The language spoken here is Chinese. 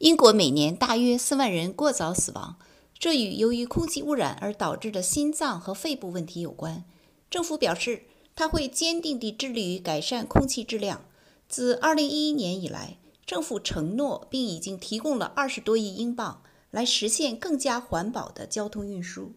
英国每年大约四万人过早死亡，这与由于空气污染而导致的心脏和肺部问题有关。政府表示，它会坚定地致力于改善空气质量。自2011年以来，政府承诺并已经提供了二十多亿英镑，来实现更加环保的交通运输。